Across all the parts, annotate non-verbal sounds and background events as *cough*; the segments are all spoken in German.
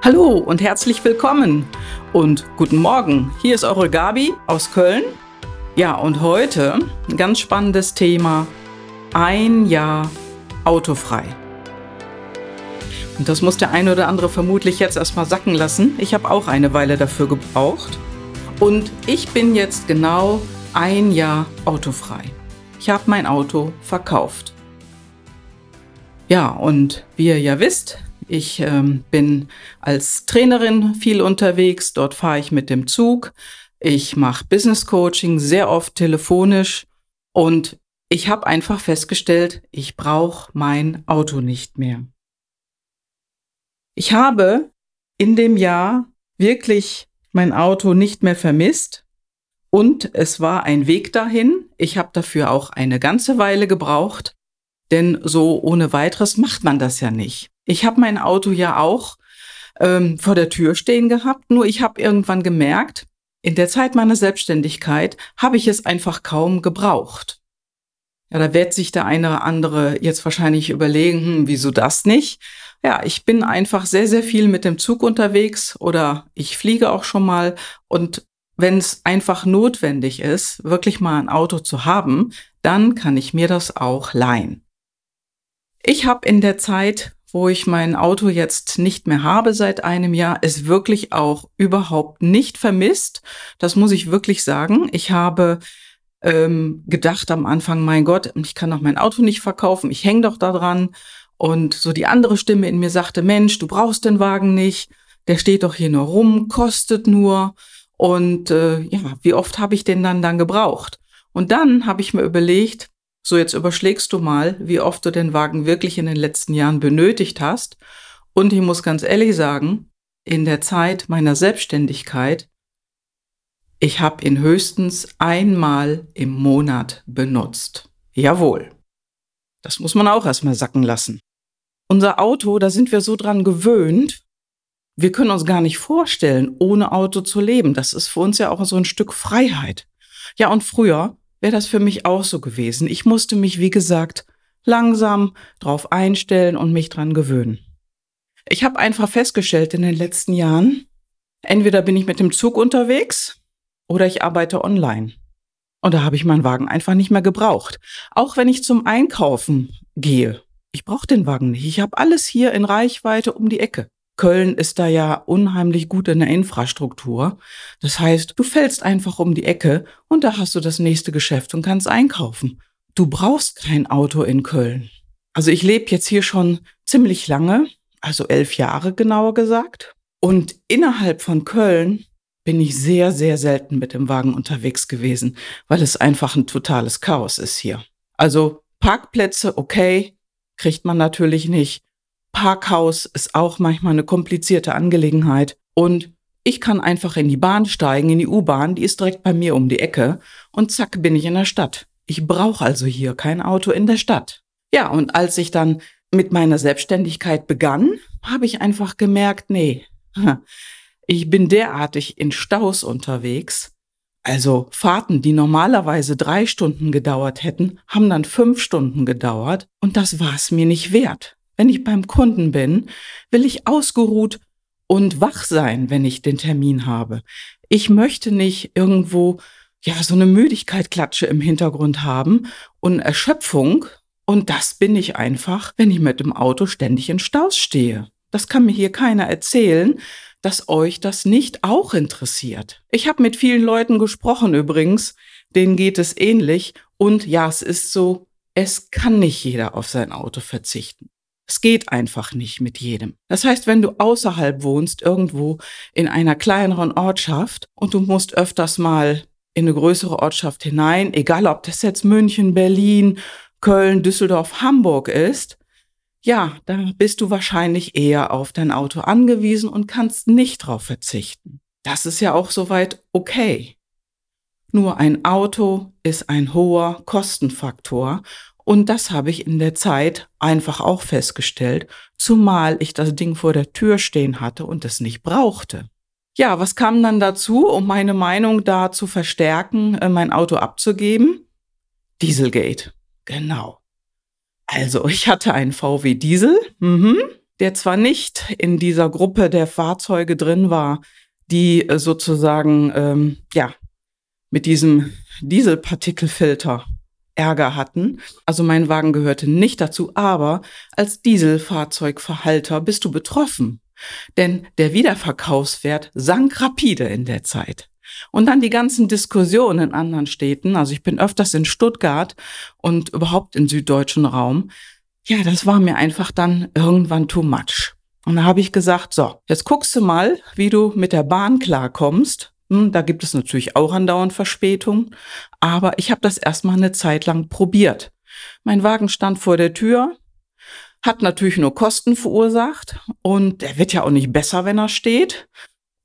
Hallo und herzlich willkommen und guten Morgen. Hier ist eure Gabi aus Köln. Ja, und heute ein ganz spannendes Thema. Ein Jahr autofrei. Und das muss der eine oder andere vermutlich jetzt erstmal sacken lassen. Ich habe auch eine Weile dafür gebraucht. Und ich bin jetzt genau ein Jahr autofrei. Ich habe mein Auto verkauft. Ja, und wie ihr ja wisst, ich ähm, bin als Trainerin viel unterwegs. Dort fahre ich mit dem Zug. Ich mache Business Coaching sehr oft telefonisch und ich habe einfach festgestellt, ich brauche mein Auto nicht mehr. Ich habe in dem Jahr wirklich mein Auto nicht mehr vermisst und es war ein Weg dahin. Ich habe dafür auch eine ganze Weile gebraucht, denn so ohne weiteres macht man das ja nicht. Ich habe mein Auto ja auch ähm, vor der Tür stehen gehabt, nur ich habe irgendwann gemerkt, in der Zeit meiner Selbstständigkeit habe ich es einfach kaum gebraucht. Ja, da wird sich der eine oder andere jetzt wahrscheinlich überlegen, hm, wieso das nicht? Ja, ich bin einfach sehr, sehr viel mit dem Zug unterwegs oder ich fliege auch schon mal und wenn es einfach notwendig ist, wirklich mal ein Auto zu haben, dann kann ich mir das auch leihen. Ich habe in der Zeit wo ich mein Auto jetzt nicht mehr habe seit einem Jahr, es wirklich auch überhaupt nicht vermisst. Das muss ich wirklich sagen. Ich habe ähm, gedacht am Anfang, mein Gott, ich kann doch mein Auto nicht verkaufen, ich hänge doch da dran. Und so die andere Stimme in mir sagte, Mensch, du brauchst den Wagen nicht, der steht doch hier nur rum, kostet nur. Und äh, ja, wie oft habe ich den dann dann gebraucht? Und dann habe ich mir überlegt, so, jetzt überschlägst du mal, wie oft du den Wagen wirklich in den letzten Jahren benötigt hast. Und ich muss ganz ehrlich sagen, in der Zeit meiner Selbstständigkeit, ich habe ihn höchstens einmal im Monat benutzt. Jawohl. Das muss man auch erstmal sacken lassen. Unser Auto, da sind wir so dran gewöhnt, wir können uns gar nicht vorstellen, ohne Auto zu leben. Das ist für uns ja auch so ein Stück Freiheit. Ja, und früher, wäre das für mich auch so gewesen. Ich musste mich, wie gesagt, langsam drauf einstellen und mich dran gewöhnen. Ich habe einfach festgestellt in den letzten Jahren, entweder bin ich mit dem Zug unterwegs oder ich arbeite online. Und da habe ich meinen Wagen einfach nicht mehr gebraucht. Auch wenn ich zum Einkaufen gehe. Ich brauche den Wagen nicht. Ich habe alles hier in Reichweite um die Ecke. Köln ist da ja unheimlich gut in der Infrastruktur. Das heißt, du fällst einfach um die Ecke und da hast du das nächste Geschäft und kannst einkaufen. Du brauchst kein Auto in Köln. Also ich lebe jetzt hier schon ziemlich lange, also elf Jahre genauer gesagt. Und innerhalb von Köln bin ich sehr, sehr selten mit dem Wagen unterwegs gewesen, weil es einfach ein totales Chaos ist hier. Also Parkplätze, okay, kriegt man natürlich nicht. Parkhaus ist auch manchmal eine komplizierte Angelegenheit. Und ich kann einfach in die Bahn steigen, in die U-Bahn, die ist direkt bei mir um die Ecke und zack bin ich in der Stadt. Ich brauche also hier kein Auto in der Stadt. Ja, und als ich dann mit meiner Selbstständigkeit begann, habe ich einfach gemerkt, nee, *laughs* ich bin derartig in Staus unterwegs. Also Fahrten, die normalerweise drei Stunden gedauert hätten, haben dann fünf Stunden gedauert und das war es mir nicht wert. Wenn ich beim Kunden bin, will ich ausgeruht und wach sein, wenn ich den Termin habe. Ich möchte nicht irgendwo ja so eine Müdigkeitklatsche im Hintergrund haben und Erschöpfung und das bin ich einfach, wenn ich mit dem Auto ständig in Staus stehe. Das kann mir hier keiner erzählen, dass euch das nicht auch interessiert. Ich habe mit vielen Leuten gesprochen übrigens, denen geht es ähnlich und ja, es ist so, es kann nicht jeder auf sein Auto verzichten. Es geht einfach nicht mit jedem. Das heißt, wenn du außerhalb wohnst, irgendwo in einer kleineren Ortschaft und du musst öfters mal in eine größere Ortschaft hinein, egal ob das jetzt München, Berlin, Köln, Düsseldorf, Hamburg ist, ja, da bist du wahrscheinlich eher auf dein Auto angewiesen und kannst nicht drauf verzichten. Das ist ja auch soweit okay. Nur ein Auto ist ein hoher Kostenfaktor und das habe ich in der Zeit einfach auch festgestellt, zumal ich das Ding vor der Tür stehen hatte und es nicht brauchte. Ja, was kam dann dazu, um meine Meinung da zu verstärken, äh, mein Auto abzugeben? Dieselgate. Genau. Also, ich hatte einen VW Diesel. Mhm. der zwar nicht in dieser Gruppe der Fahrzeuge drin war, die äh, sozusagen ähm, ja mit diesem Dieselpartikelfilter Ärger hatten. Also mein Wagen gehörte nicht dazu, aber als Dieselfahrzeugverhalter bist du betroffen. Denn der Wiederverkaufswert sank rapide in der Zeit. Und dann die ganzen Diskussionen in anderen Städten. Also ich bin öfters in Stuttgart und überhaupt im süddeutschen Raum. Ja, das war mir einfach dann irgendwann too much. Und da habe ich gesagt, so, jetzt guckst du mal, wie du mit der Bahn klarkommst. Hm, da gibt es natürlich auch andauernd Verspätung. Aber ich habe das erstmal eine Zeit lang probiert. Mein Wagen stand vor der Tür, hat natürlich nur Kosten verursacht und der wird ja auch nicht besser, wenn er steht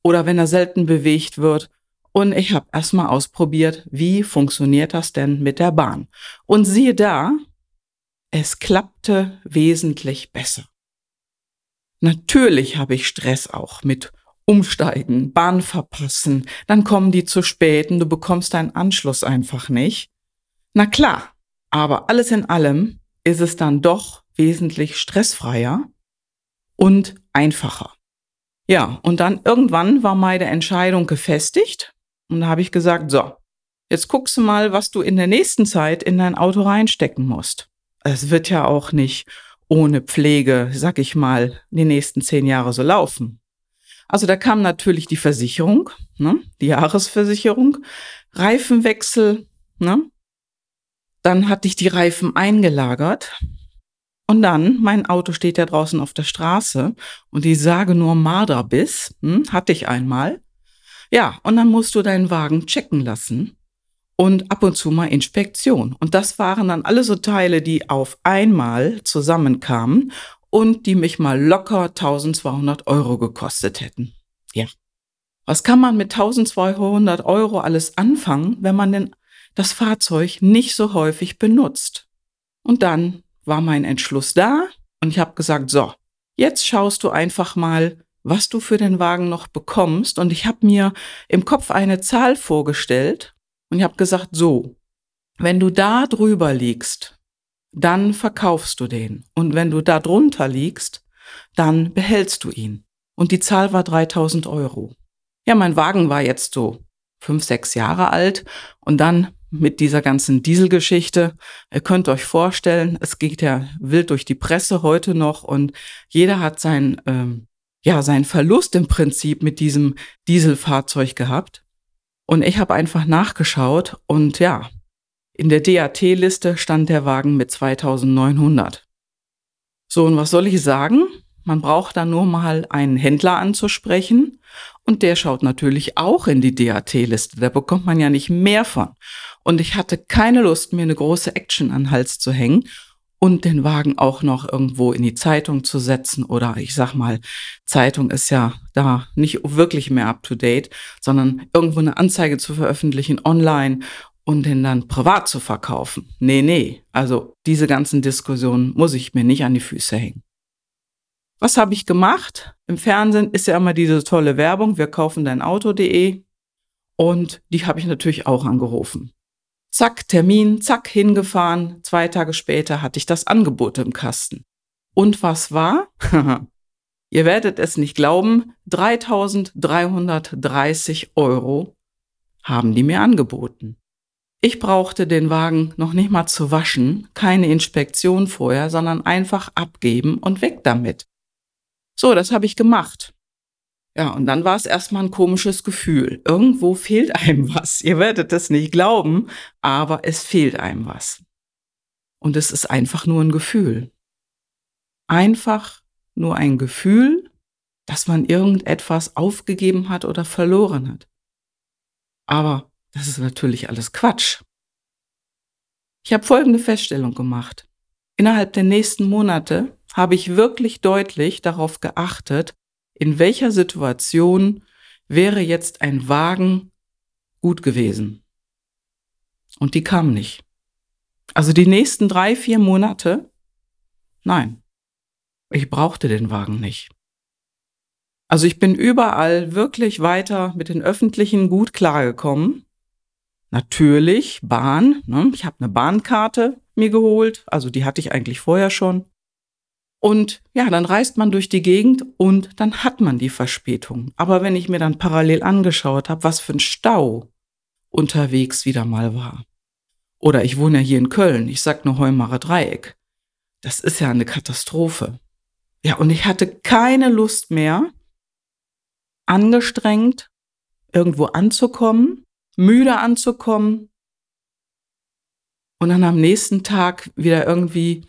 oder wenn er selten bewegt wird. Und ich habe erstmal ausprobiert, wie funktioniert das denn mit der Bahn. Und siehe da, es klappte wesentlich besser. Natürlich habe ich Stress auch mit Umsteigen, Bahn verpassen, dann kommen die zu spät und du bekommst deinen Anschluss einfach nicht. Na klar, aber alles in allem ist es dann doch wesentlich stressfreier und einfacher. Ja, und dann irgendwann war meine Entscheidung gefestigt und da habe ich gesagt, so, jetzt guckst du mal, was du in der nächsten Zeit in dein Auto reinstecken musst. Es wird ja auch nicht ohne Pflege, sag ich mal, die nächsten zehn Jahre so laufen. Also da kam natürlich die Versicherung, ne, die Jahresversicherung, Reifenwechsel, ne, dann hatte ich die Reifen eingelagert. Und dann, mein Auto steht ja draußen auf der Straße und die sage nur Marderbiss, hm, hatte ich einmal. Ja, und dann musst du deinen Wagen checken lassen und ab und zu mal Inspektion. Und das waren dann alle so Teile, die auf einmal zusammenkamen und die mich mal locker 1200 Euro gekostet hätten. Ja. Was kann man mit 1200 Euro alles anfangen, wenn man denn das Fahrzeug nicht so häufig benutzt. Und dann war mein Entschluss da und ich habe gesagt, so, jetzt schaust du einfach mal, was du für den Wagen noch bekommst. Und ich habe mir im Kopf eine Zahl vorgestellt und ich habe gesagt, so, wenn du da drüber liegst, dann verkaufst du den. Und wenn du da drunter liegst, dann behältst du ihn. Und die Zahl war 3000 Euro. Ja, mein Wagen war jetzt so fünf, sechs Jahre alt und dann mit dieser ganzen Dieselgeschichte. Ihr könnt euch vorstellen, es geht ja wild durch die Presse heute noch und jeder hat sein, ähm, ja, seinen Verlust im Prinzip mit diesem Dieselfahrzeug gehabt. Und ich habe einfach nachgeschaut und ja, in der DAT-Liste stand der Wagen mit 2900. So, und was soll ich sagen? Man braucht da nur mal einen Händler anzusprechen und der schaut natürlich auch in die DAT-Liste. Da bekommt man ja nicht mehr von. Und ich hatte keine Lust, mir eine große Action an den Hals zu hängen und den Wagen auch noch irgendwo in die Zeitung zu setzen. Oder ich sag mal, Zeitung ist ja da nicht wirklich mehr up to date, sondern irgendwo eine Anzeige zu veröffentlichen online und den dann privat zu verkaufen. Nee, nee. Also diese ganzen Diskussionen muss ich mir nicht an die Füße hängen. Was habe ich gemacht? Im Fernsehen ist ja immer diese tolle Werbung, wir kaufen dein Auto.de. Und die habe ich natürlich auch angerufen. Zack, Termin, zack, hingefahren. Zwei Tage später hatte ich das Angebot im Kasten. Und was war? *laughs* Ihr werdet es nicht glauben, 3330 Euro haben die mir angeboten. Ich brauchte den Wagen noch nicht mal zu waschen, keine Inspektion vorher, sondern einfach abgeben und weg damit. So, das habe ich gemacht. Ja, und dann war es erstmal ein komisches Gefühl. Irgendwo fehlt einem *laughs* was. Ihr werdet es nicht glauben, aber es fehlt einem was. Und es ist einfach nur ein Gefühl. Einfach nur ein Gefühl, dass man irgendetwas aufgegeben hat oder verloren hat. Aber das ist natürlich alles Quatsch. Ich habe folgende Feststellung gemacht. Innerhalb der nächsten Monate habe ich wirklich deutlich darauf geachtet, in welcher Situation wäre jetzt ein Wagen gut gewesen. Und die kam nicht. Also die nächsten drei, vier Monate, nein, ich brauchte den Wagen nicht. Also ich bin überall wirklich weiter mit den öffentlichen gut klargekommen. Natürlich Bahn, ne? ich habe eine Bahnkarte mir geholt, also die hatte ich eigentlich vorher schon. Und ja, dann reist man durch die Gegend und dann hat man die Verspätung. Aber wenn ich mir dann parallel angeschaut habe, was für ein Stau unterwegs wieder mal war. Oder ich wohne ja hier in Köln, ich sag nur Heumarer Dreieck. Das ist ja eine Katastrophe. Ja, und ich hatte keine Lust mehr, angestrengt irgendwo anzukommen, müde anzukommen und dann am nächsten Tag wieder irgendwie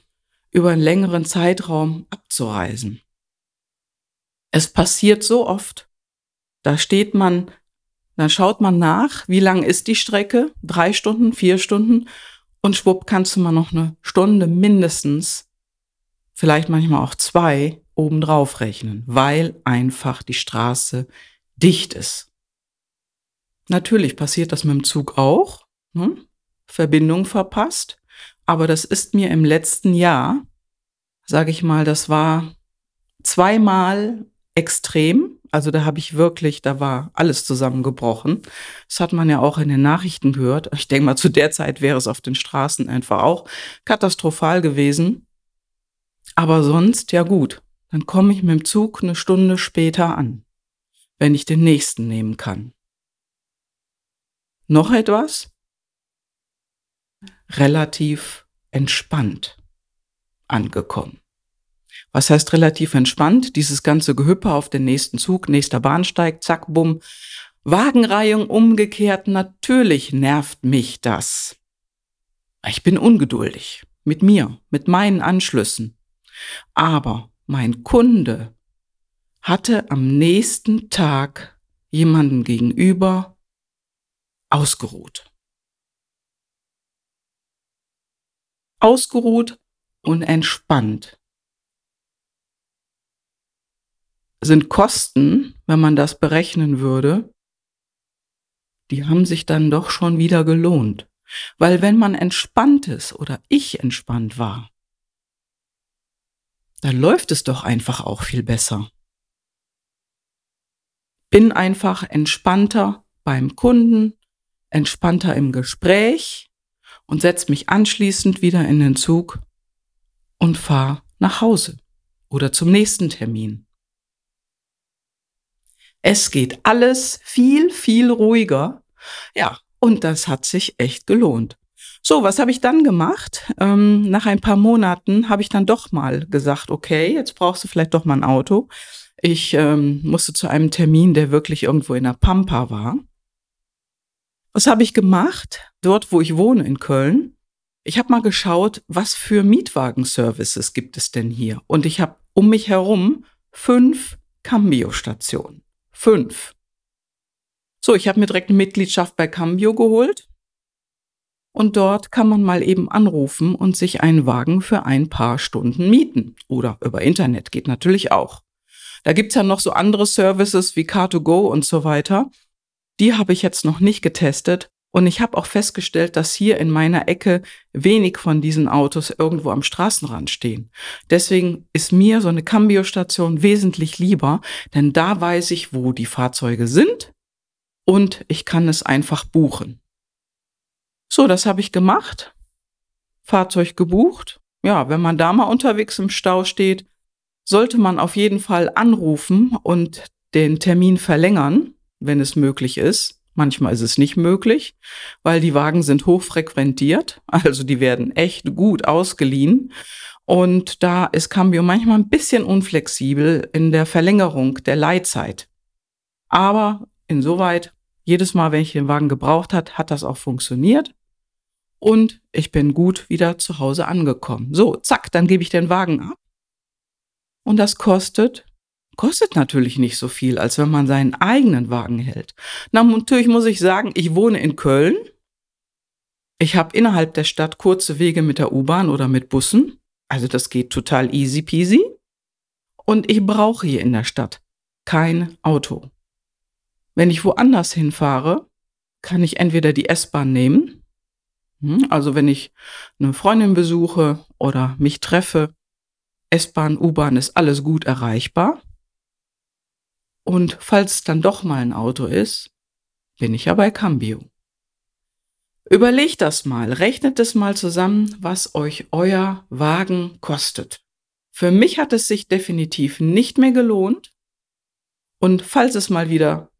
über einen längeren Zeitraum abzureisen. Es passiert so oft. Da steht man, dann schaut man nach, wie lang ist die Strecke? Drei Stunden, vier Stunden? Und schwupp kannst du mal noch eine Stunde mindestens, vielleicht manchmal auch zwei, obendrauf rechnen, weil einfach die Straße dicht ist. Natürlich passiert das mit dem Zug auch. Ne? Verbindung verpasst. Aber das ist mir im letzten Jahr, sage ich mal, das war zweimal extrem. Also da habe ich wirklich, da war alles zusammengebrochen. Das hat man ja auch in den Nachrichten gehört. Ich denke mal, zu der Zeit wäre es auf den Straßen einfach auch katastrophal gewesen. Aber sonst, ja gut, dann komme ich mit dem Zug eine Stunde später an, wenn ich den nächsten nehmen kann. Noch etwas? Relativ entspannt angekommen. Was heißt relativ entspannt? Dieses ganze Gehüpper auf den nächsten Zug, nächster Bahnsteig, zack, bumm. Wagenreihung umgekehrt, natürlich nervt mich das. Ich bin ungeduldig. Mit mir, mit meinen Anschlüssen. Aber mein Kunde hatte am nächsten Tag jemanden gegenüber ausgeruht. Ausgeruht und entspannt. Sind Kosten, wenn man das berechnen würde, die haben sich dann doch schon wieder gelohnt. Weil wenn man entspannt ist oder ich entspannt war, dann läuft es doch einfach auch viel besser. Bin einfach entspannter beim Kunden, entspannter im Gespräch und setze mich anschließend wieder in den Zug und fahre nach Hause oder zum nächsten Termin. Es geht alles viel, viel ruhiger. Ja, und das hat sich echt gelohnt. So, was habe ich dann gemacht? Ähm, nach ein paar Monaten habe ich dann doch mal gesagt, okay, jetzt brauchst du vielleicht doch mal ein Auto. Ich ähm, musste zu einem Termin, der wirklich irgendwo in der Pampa war. Was habe ich gemacht? Dort, wo ich wohne in Köln. Ich habe mal geschaut, was für Mietwagenservices gibt es denn hier? Und ich habe um mich herum fünf Cambio-Stationen. Fünf. So, ich habe mir direkt eine Mitgliedschaft bei Cambio geholt und dort kann man mal eben anrufen und sich einen Wagen für ein paar Stunden mieten. Oder über Internet geht natürlich auch. Da gibt's ja noch so andere Services wie Car2Go und so weiter. Die habe ich jetzt noch nicht getestet. Und ich habe auch festgestellt, dass hier in meiner Ecke wenig von diesen Autos irgendwo am Straßenrand stehen. Deswegen ist mir so eine Cambio-Station wesentlich lieber, denn da weiß ich, wo die Fahrzeuge sind und ich kann es einfach buchen. So, das habe ich gemacht. Fahrzeug gebucht. Ja, wenn man da mal unterwegs im Stau steht, sollte man auf jeden Fall anrufen und den Termin verlängern, wenn es möglich ist. Manchmal ist es nicht möglich, weil die Wagen sind hochfrequentiert, *laughs* also die werden echt gut ausgeliehen. Und da ist Cambio manchmal ein bisschen unflexibel in der Verlängerung der Leitzeit. Aber insoweit, jedes Mal, wenn ich den Wagen gebraucht hat, hat das auch funktioniert und ich bin gut wieder zu Hause angekommen. So, zack, dann gebe ich den Wagen ab. Und das kostet, kostet natürlich nicht so viel, als wenn man seinen eigenen Wagen hält. Na, natürlich muss ich sagen, ich wohne in Köln. Ich habe innerhalb der Stadt kurze Wege mit der U-Bahn oder mit Bussen. Also das geht total easy peasy. Und ich brauche hier in der Stadt kein Auto. Wenn ich woanders hinfahre, kann ich entweder die S-Bahn nehmen hm, also wenn ich eine Freundin besuche oder mich treffe, S-Bahn, U-Bahn ist alles gut erreichbar. Und falls dann doch mal ein Auto ist, bin ich ja bei Cambio. Überlegt das mal, rechnet es mal zusammen, was euch euer Wagen kostet. Für mich hat es sich definitiv nicht mehr gelohnt. Und falls es mal wieder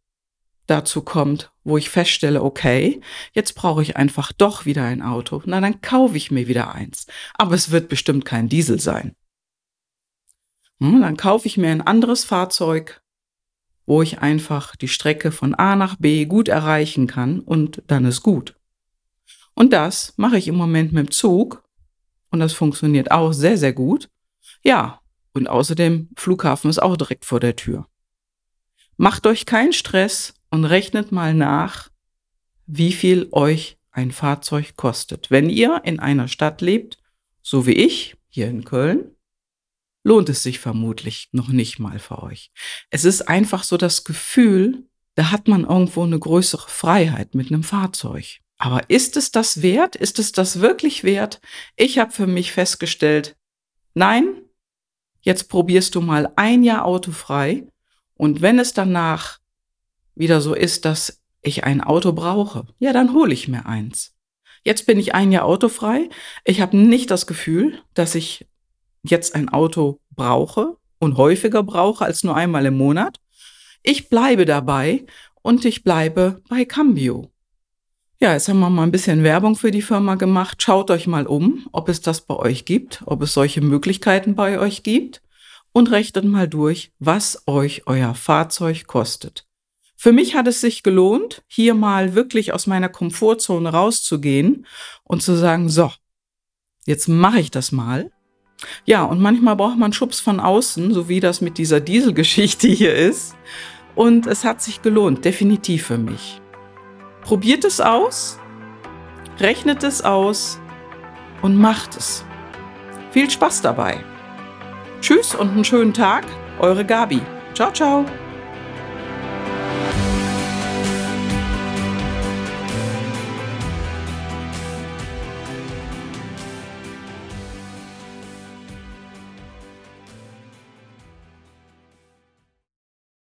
dazu kommt, wo ich feststelle, okay, jetzt brauche ich einfach doch wieder ein Auto, na dann kaufe ich mir wieder eins. Aber es wird bestimmt kein Diesel sein. Hm, dann kaufe ich mir ein anderes Fahrzeug, wo ich einfach die Strecke von A nach B gut erreichen kann und dann ist gut. Und das mache ich im Moment mit dem Zug und das funktioniert auch sehr, sehr gut. Ja, und außerdem Flughafen ist auch direkt vor der Tür. Macht euch keinen Stress und rechnet mal nach, wie viel euch ein Fahrzeug kostet. Wenn ihr in einer Stadt lebt, so wie ich, hier in Köln, lohnt es sich vermutlich noch nicht mal für euch. Es ist einfach so das Gefühl, da hat man irgendwo eine größere Freiheit mit einem Fahrzeug. Aber ist es das wert? Ist es das wirklich wert? Ich habe für mich festgestellt, nein, jetzt probierst du mal ein Jahr autofrei und wenn es danach wieder so ist, dass ich ein Auto brauche, ja, dann hole ich mir eins. Jetzt bin ich ein Jahr autofrei. Ich habe nicht das Gefühl, dass ich jetzt ein Auto brauche und häufiger brauche als nur einmal im Monat. Ich bleibe dabei und ich bleibe bei Cambio. Ja, jetzt haben wir mal ein bisschen Werbung für die Firma gemacht. Schaut euch mal um, ob es das bei euch gibt, ob es solche Möglichkeiten bei euch gibt und rechnet mal durch, was euch euer Fahrzeug kostet. Für mich hat es sich gelohnt, hier mal wirklich aus meiner Komfortzone rauszugehen und zu sagen, so, jetzt mache ich das mal. Ja, und manchmal braucht man Schubs von außen, so wie das mit dieser Dieselgeschichte hier ist. Und es hat sich gelohnt, definitiv für mich. Probiert es aus, rechnet es aus und macht es. Viel Spaß dabei. Tschüss und einen schönen Tag, eure Gabi. Ciao, ciao.